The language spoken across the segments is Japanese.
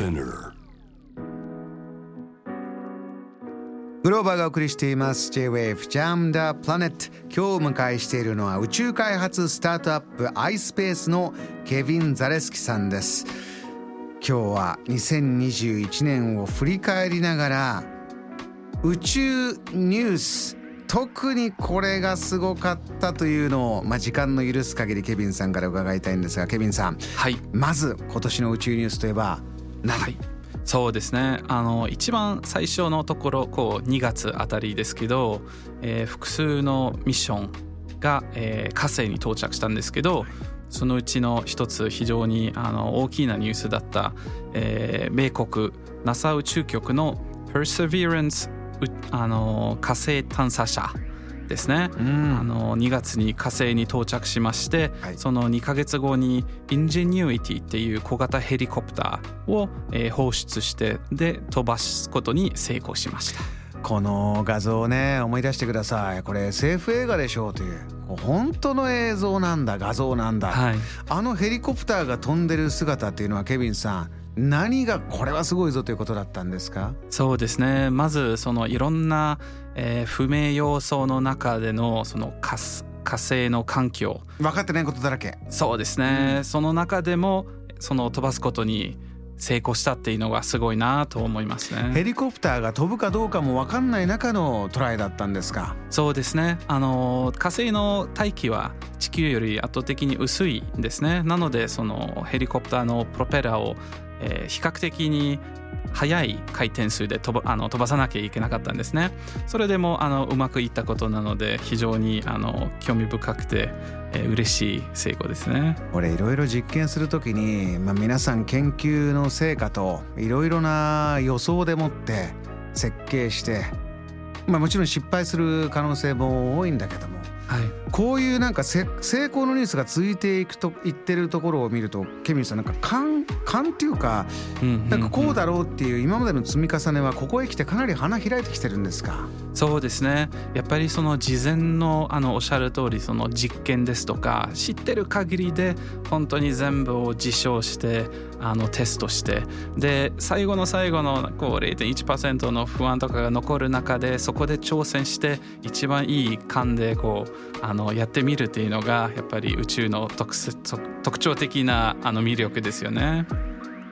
Spinner. グローバーがお送りしています。J-Wave Jam the Planet 今日お迎えしているのは宇宙開発スタートアップ iSpace のケビン・ザレスキさんです。今日は2021年を振り返りながら宇宙ニュース。特にこれがすごかったというのを、まあ、時間の許す限りケビンさんから伺いたいんですがケビンさん、はい、まず今年の宇宙ニュースといえば何、はい。そうですね。あの一番最初のところこう2月あたりですけど、えー、複数のミッションが、えー、火星に到着したんですけどそのうちの一つ非常にあの大きなニュースだった、えー、米国 NASA 宇宙局の Perseverance あの火星探査車ですね、うん、あの2月に火星に到着しまして、はい、その2か月後にインジニュイティっていう小型ヘリコプターを、えー、放出してで飛ばすことに成功しました。この画像をね思い出してください。これ SF 映画でしょうという本当の映像なんだ画像なんだ、はい、あのヘリコプターが飛んでる姿っていうのはケビンさん何がこれはすごいぞということだったんですか？そうですね。まずそのいろんな、えー、不明要素の中でのその火火星の環境。分かってないことだらけ。そうですね、うん、その中でもその飛ばすことに成功したっていうのがすごいなと思いますね。ヘリコプターが飛ぶかどうかも分かんない中のトライだったんですか？そうですね。あの火星の大気は地球より圧倒的に薄いんですね。なのでそのヘリコプターのプロペラをえー、比較的に速い回転数で飛ばあの飛ばさなきゃいけなかったんですね。それでもあのうまくいったことなので非常にあの興味深くて、えー、嬉しい成功ですね。俺いろいろ実験するときに、まあ、皆さん研究の成果といろいろな予想でもって設計して、まあ、もちろん失敗する可能性も多いんだけどもはい、こういうなんか成功のニュースが続いていくと言ってるところを見るとケミンさんなんか勘勘っていうか、なんかこうだろうっていう今までの積み重ねはここへ来てかなり花開いてきてるんですか？そうですね。やっぱりその事前のあのおっしゃる通りその実験ですとか知ってる限りで本当に全部を実証してあのテストしてで最後の最後のこう0.1%の不安とかが残る中でそこで挑戦して一番いい感でこうあのやってみるっていうのがやっぱり宇宙の特特徴的なあの魅力ですよね。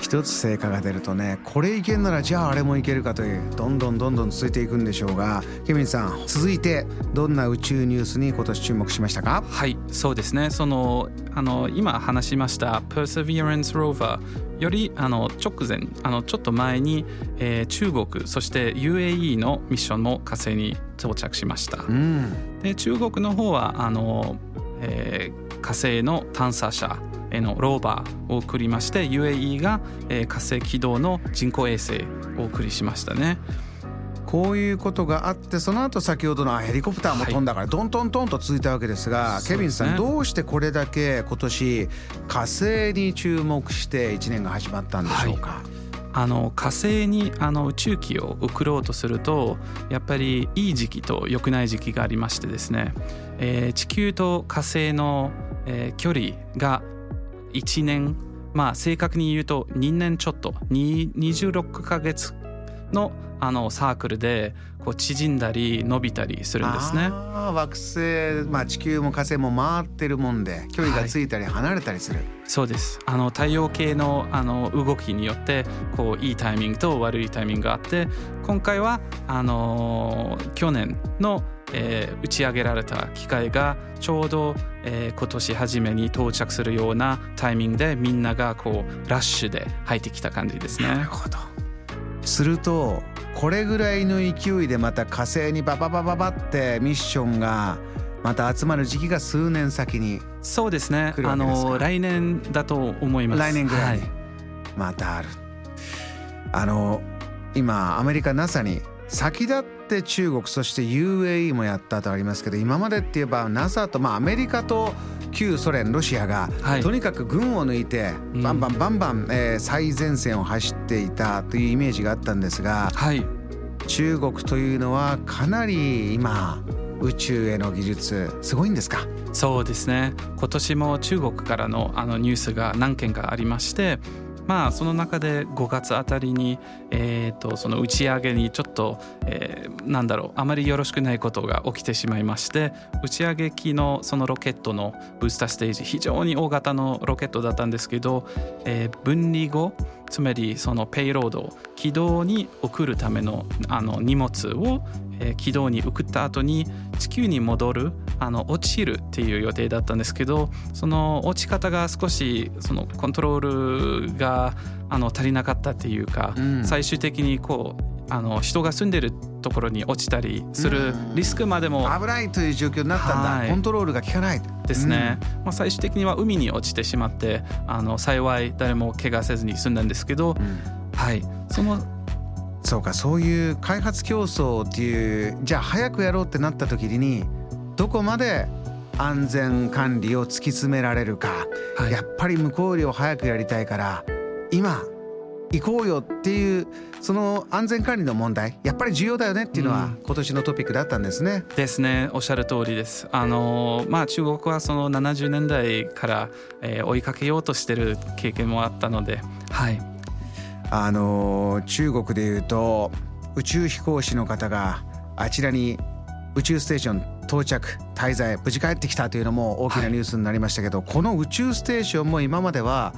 一つ成果が出るとねこれいけんならじゃああれもいけるかというどんどんどんどん続いていくんでしょうがケビンさん続いてどんな宇宙ニュースに今年注目しましたか？はいそうですね。そのあの今話しました Perseverance Rover よりあの直前あのちょっと前に、えー、中国そして UAE のミッションも火星に到着しました、うん、で中国の方はあの、えー、火星の探査車へのローバーを送りまして UAE が、えー、火星軌道の人工衛星をお送りしましたね。こういうことがあってその後先ほどのヘリコプターも飛んだからどんどんどんと続いたわけですが、はい、ケビンさん、どうしてこれだけ今年火星に注目して1年が始まったんでしょうか、はい。あの火星にあの宇宙機を送ろうとするとやっぱりいい時期と良くない時期がありましてですね、えー、地球と火星の、えー、距離が1年。まあ正確に言うと2年ちょっと。26ヶ月のあのサークルでこう縮んだり伸びたりするんですね。惑星、まあ、地球も火星も回ってるもんで距離がついたり離れたりする。はい、そうですあの太陽系のあの動きによってこういいタイミングと悪いタイミングがあって今回はあの去年のえー、打ち上げられた機械がちょうど、えー、今年初めに到着するようなタイミングでみんながこうラッシュで入ってきた感じですね。なるほどするとこれぐらいの勢いでまた火星にバババババってミッションがまた集まる時期が数年先にそうですね。あの来年だと思います。来年ぐらい。またある。あの今アメリカ NASA に先立って中国そして UAE もやったとありますけど今までって言えば NASA とまあアメリカと旧ソ連ロシアが、はい、とにかく軍を抜いてバンバンバンバン、えー、最前線を走っていたというイメージがあったんですが、はい、中国というのはかなり今宇宙への技術すごいんですか？そうですね。今年も中国からのあのニュースが何件かありましてまあその中で5月あたりに、えー、とその打ち上げにちょっと、えー、なんだろうあまりよろしくないことが起きてしまいまして打ち上げ機のそのロケットのブースターステージ非常に大型のロケットだったんですけど、えー、分離後つまりそのペイロード軌道に送るためのあの荷物を、えー、軌道に送った後に地球に戻るあの落ちるっていう予定だったんですけどその落ち方が少しそのコントロールがあの足りなかったっていうか、うん、最終的にこうあの人が住んでるところに落ちたりするリスクまでも、危ないという状況になったんだ、はい、コントロールが効かない。ですね、うん、まあ、最終的には海に落ちてしまってあの幸い誰も怪我せずに済んだんですけど、うん、はい。そのそうかそういう開発競争っていうじゃあ早くやろうってなった時にどこまで安全管理を突き詰められるか、はい、やっぱり向こうよりを早くやりたいから今行こうよっていうその安全管理の問題やっぱり重要だよねっていうのは今年のトピックだったんですね。うん、ですねおっしゃる通りです。あのまあ中国はその70年代から、えー、追いかけようとしてる経験もあったので、はい。あの中国でいうと宇宙飛行士の方があちらに宇宙ステーション到着滞在無事帰ってきたというのも大きなニュースになりましたけど、はい、この宇宙ステーションも今までは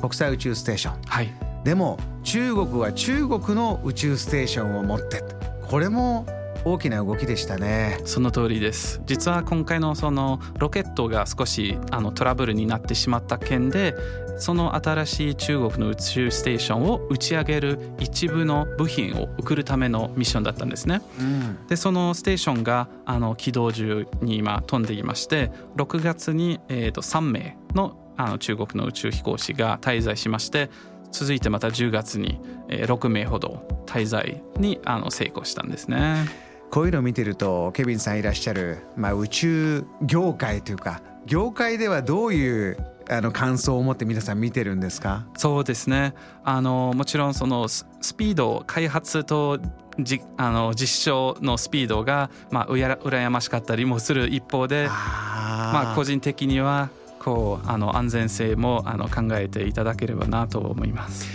国際宇宙ステーション、はい、でも中国は中国の宇宙ステーションを持ってこれも大きな動きでしたねその通りです実は今回のそのロケットが少しあのトラブルになってしまった件でその新しい中国の宇宙ステーションを打ち上げる一部の部品を送るためのミッションだったんですね。うん、でそのステーションがあの軌道中に今飛んでいまして6月に、えー、と3名のあの中国の宇宙飛行士が滞在しまして続いてまた10月に6名ほど滞在にあの成功したんですね。こういうのを見てるとケビンさんいらっしゃる、まあ、宇宙業界というか業界ではどういうあの感想を持って皆さん見てるんですか？そうですね。あのもちろんそのスピード開発とじあの実証のスピードが、まあ、うや羨ましかったりもする一方でまあ、個人的にはこうあの安全性もあの考えていただければなと思います。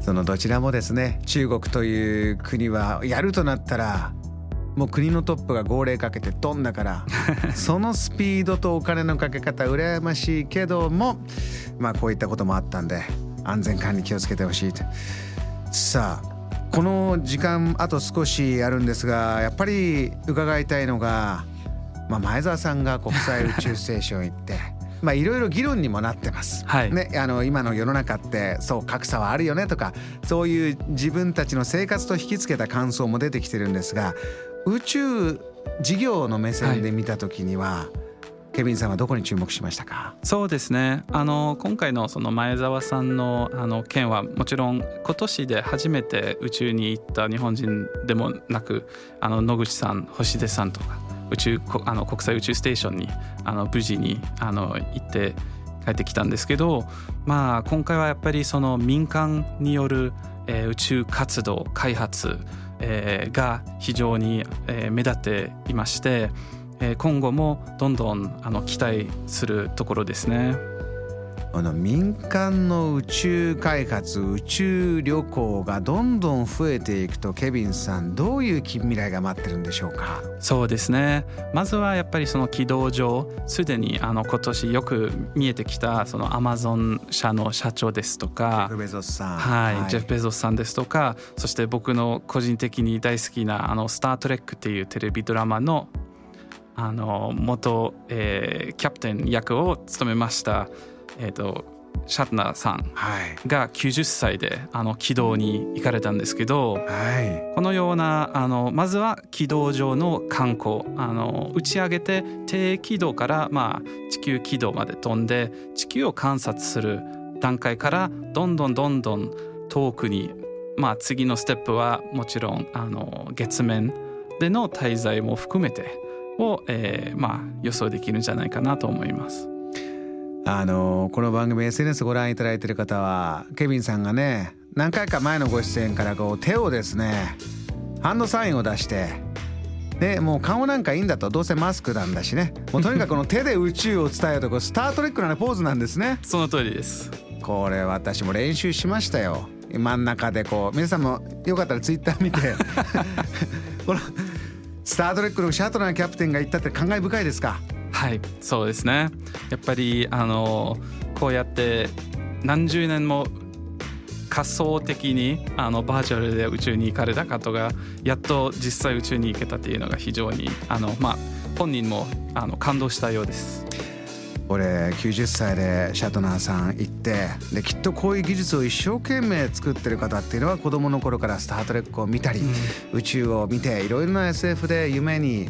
そのどちらもですね中国という国はやるとなったらもう国のトップが号令かけて飛んだから そのスピードとお金のかけ方羨ましいけどもまあこういったこともあったんで安全管理気をつけてほしいと。さあこの時間あと少しあるんですがやっぱり伺いたいのが、まあ、前澤さんが国際宇宙ステーション行ってまあいろいろ議論にもなってます。はい、ね、あの今の世の中ってそう格差はあるよねとかそういう自分たちの生活と引きつけた感想も出てきてるんですが宇宙事業の目線で見た時には、はい。ケビンさんはどこに注目しましたか？そうですね。あの今回のその前澤さんのあの件はもちろん今年で初めて宇宙に行った日本人でもなくあの野口さん星出さんとか宇宙あの国際宇宙ステーションにあの無事にあの行って帰ってきたんですけど、まあ、今回はやっぱりその民間による、えー、宇宙活動開発、えー、が非常に、えー、目立っていまして、えー、今後もどんどんあの期待するところですね。あの民間の宇宙開発宇宙旅行がどんどん増えていくとケビンさんどういう近未来が待ってるんでしょうか？そうですね。まずはやっぱりその軌道上すでにあの今年よく見えてきたそのアマゾン社の社長ですとかジェフ・ベゾスさん。はい、はい、ジェフ・ベゾスさんですとかそして僕の個人的に大好きな「あのスター・トレック」っていうテレビドラマのあの元、えー、キャプテン役を務めましたえーと、シャトナーさんが90歳であの軌道に行かれたんですけど、はい、このようなあのまずは軌道上の観光あの打ち上げて低軌道から、まあ、地球軌道まで飛んで地球を観察する段階からどんどんどんどん遠くに、まあ、次のステップはもちろんあの月面での滞在も含めてを、えーまあ、予想できるんじゃないかなと思います。あのこの番組 SNS ご覧いただいてる方はケビンさんがね何回か前のご出演からこう手をですねハンドサインを出してでもう顔なんかいいんだと。どうせマスクなんだしね。もうとにかくこの手で宇宙を伝えるとこスター・トレックの、ね、ポーズなんですね。その通りです。これ私も練習しましたよ。真ん中でこう皆さんもよかったらツイッター見て。このスター・トレックのシャトナーキャプテンが言ったって感慨深いですか？はいそうですねやっぱりあのこうやって何十年も仮想的にあのバーチャルで宇宙に行かれた方がやっと実際宇宙に行けたっていうのが非常にあの、まあ、本人もあの感動したようです。俺90歳でシャトナーさん行ってできっとこういう技術を一生懸命作ってる方っていうのは子供の頃から「スター・トレック」を見たり、うん、宇宙を見ていろいろな SF で夢に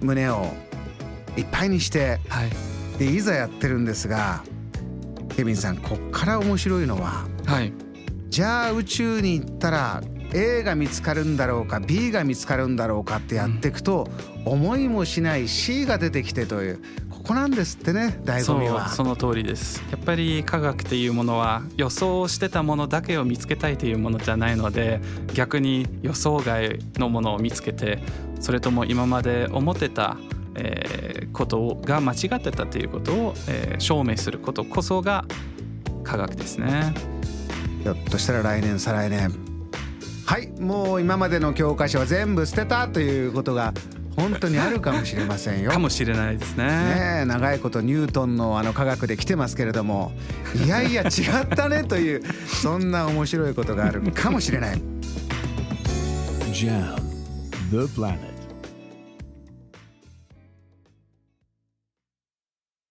胸をいっぱいにして、はい、でいざやってるんですがケビンさんこっから面白いのは、はい、じゃあ宇宙に行ったら A が見つかるんだろうか B が見つかるんだろうかってやっていくと、うん、思いもしない C が出てきてというここなんですってね醍醐味は。その通りです。やっぱり科学っていうものは予想してたものだけを見つけたいというものじゃないので逆に予想外のものを見つけてそれとも今まで思ってたえー、ことが間違ってたということを、えー、証明することこそが科学ですね。ひょっとしたら来年再来年はいもう今までの教科書は全部捨てたということが本当にあるかもしれませんよ。かもしれないですね。ね長いことニュートンのあの科学で来てますけれどもいやいや違ったねというそんな面白いことがあるかもしれない。JAM The Planet